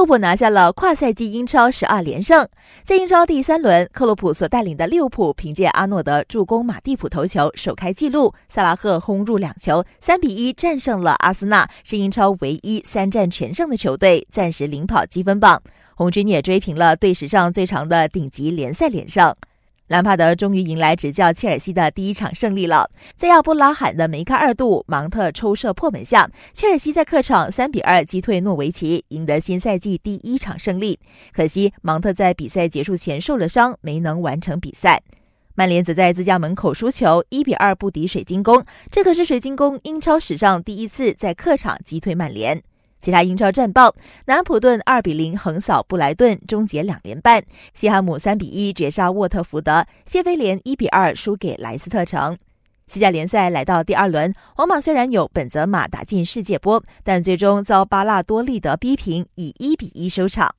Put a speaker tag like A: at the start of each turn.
A: 利物浦拿下了跨赛季英超十二连胜。在英超第三轮，克洛普所带领的利物浦凭借阿诺德助攻、马蒂普头球首开纪录，萨拉赫轰入两球，三比一战胜了阿森纳，是英超唯一三战全胜的球队，暂时领跑积分榜。红军也追平了队史上最长的顶级联赛连胜。兰帕德终于迎来执教切尔西的第一场胜利了。在亚布拉罕的梅开二度、芒特抽射破门下，切尔西在客场三比二击退诺维奇，赢得新赛季第一场胜利。可惜芒特在比赛结束前受了伤，没能完成比赛。曼联则在自家门口输球，一比二不敌水晶宫。这可是水晶宫英超史上第一次在客场击退曼联。其他英超战报：南普顿二比零横扫布莱顿，终结两连败；西汉姆三比一绝杀沃特福德；谢菲联一比二输给莱斯特城。西甲联赛来到第二轮，皇马虽然有本泽马打进世界波，但最终遭巴拉多利德逼平，以一比一收场。